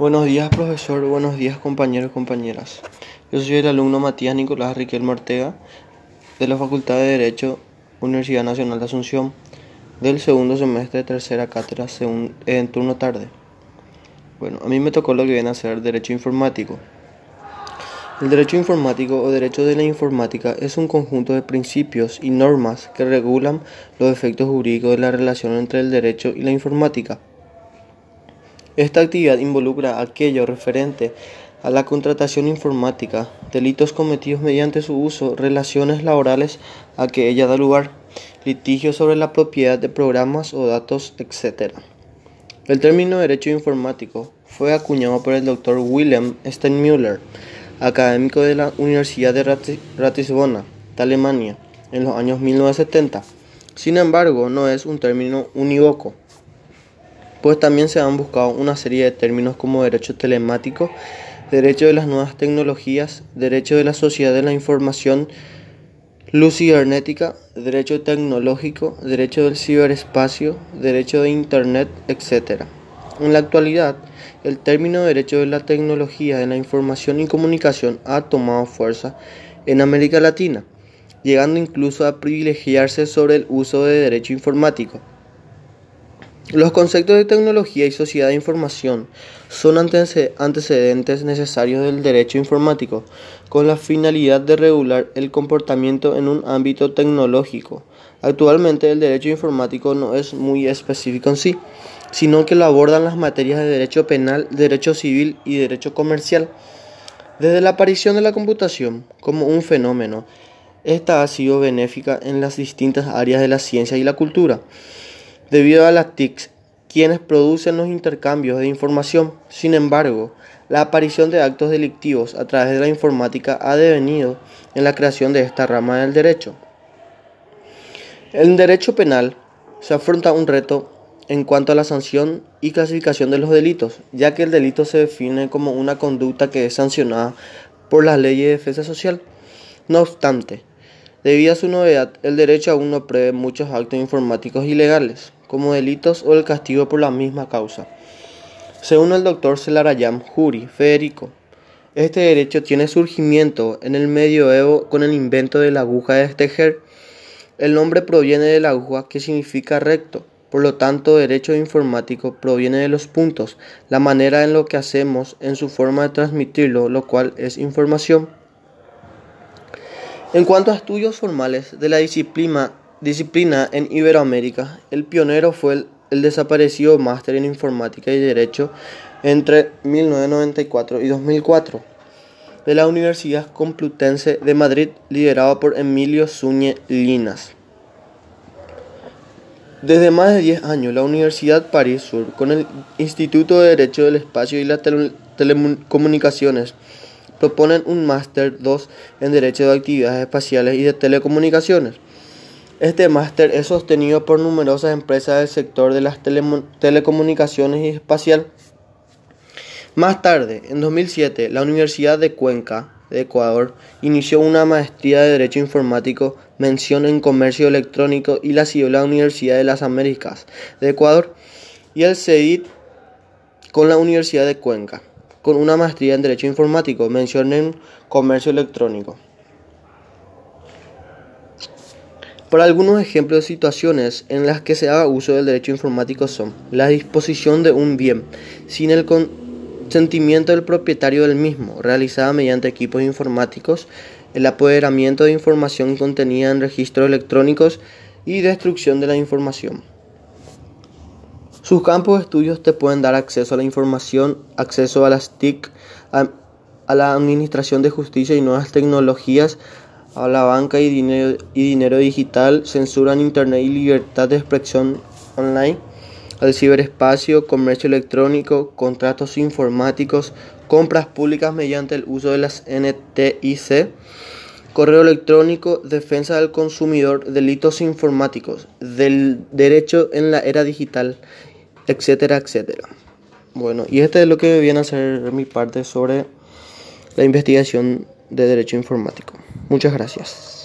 Buenos días, profesor. Buenos días, compañeros y compañeras. Yo soy el alumno Matías Nicolás Riquelme Ortega de la Facultad de Derecho, Universidad Nacional de Asunción, del segundo semestre de tercera cátedra en turno tarde. Bueno, a mí me tocó lo que viene a ser Derecho Informático. El derecho informático o derecho de la informática es un conjunto de principios y normas que regulan los efectos jurídicos de la relación entre el derecho y la informática. Esta actividad involucra aquello referente a la contratación informática, delitos cometidos mediante su uso, relaciones laborales a que ella da lugar, litigios sobre la propiedad de programas o datos, etc. El término derecho informático fue acuñado por el doctor Wilhelm Steinmüller, académico de la Universidad de Ratisbona, de Alemania, en los años 1970. Sin embargo, no es un término unívoco pues también se han buscado una serie de términos como derecho telemático, derecho de las nuevas tecnologías, derecho de la sociedad de la información, luz cibernética, derecho tecnológico, derecho del ciberespacio, derecho de Internet, etc. En la actualidad, el término derecho de la tecnología de la información y comunicación ha tomado fuerza en América Latina, llegando incluso a privilegiarse sobre el uso de derecho informático. Los conceptos de tecnología y sociedad de información son antecedentes necesarios del derecho informático, con la finalidad de regular el comportamiento en un ámbito tecnológico. Actualmente el derecho informático no es muy específico en sí, sino que lo abordan las materias de derecho penal, derecho civil y derecho comercial. Desde la aparición de la computación como un fenómeno, esta ha sido benéfica en las distintas áreas de la ciencia y la cultura debido a las TICs, quienes producen los intercambios de información. Sin embargo, la aparición de actos delictivos a través de la informática ha devenido en la creación de esta rama del derecho. En derecho penal se afronta un reto en cuanto a la sanción y clasificación de los delitos, ya que el delito se define como una conducta que es sancionada por las leyes de defensa social. No obstante, debido a su novedad, el derecho aún no prevé muchos actos informáticos ilegales como delitos o el castigo por la misma causa. Según el doctor Celarayam Juri Federico, este derecho tiene surgimiento en el medioevo con el invento de la aguja de tejer. El nombre proviene de la aguja que significa recto. Por lo tanto, derecho informático proviene de los puntos, la manera en lo que hacemos, en su forma de transmitirlo, lo cual es información. En cuanto a estudios formales de la disciplina disciplina en Iberoamérica. El pionero fue el, desaparecido máster en informática y derecho entre 1994 y 2004 de la Universidad Complutense de Madrid, liderado por Emilio Zúñez Linas. Desde más de 10 años, la Universidad París Sur, con el Instituto de Derecho del Espacio y las Telecomunicaciones, proponen un máster 2 en Derecho de Actividades Espaciales y de Telecomunicaciones este máster es sostenido por numerosas empresas del sector de las telecomunicaciones y espacial. Más tarde, en 2007, la Universidad de Cuenca de Ecuador inició una maestría de Derecho Informático, mención en Comercio Electrónico y la siguió la Universidad de las Américas de Ecuador y el CEDIT con la Universidad de Cuenca, con una maestría en Derecho Informático, mención en Comercio Electrónico. Por algunos ejemplos de situaciones en las que se haga uso del derecho informático son la disposición de un bien sin el consentimiento del propietario del mismo, realizada mediante equipos informáticos, el apoderamiento de información contenida en registros electrónicos y destrucción de la información. Sus campos de estudios te pueden dar acceso a la información, acceso a las TIC, a, a la administración de justicia y nuevas tecnologías, a la banca y dinero, y dinero digital, censura en Internet y libertad de expresión online, al ciberespacio, comercio electrónico, contratos informáticos, compras públicas mediante el uso de las NTIC, correo electrónico, defensa del consumidor, delitos informáticos, del derecho en la era digital, etcétera, etcétera. Bueno, y este es lo que viene a ser mi parte sobre la investigación de derecho informático. Muchas gracias.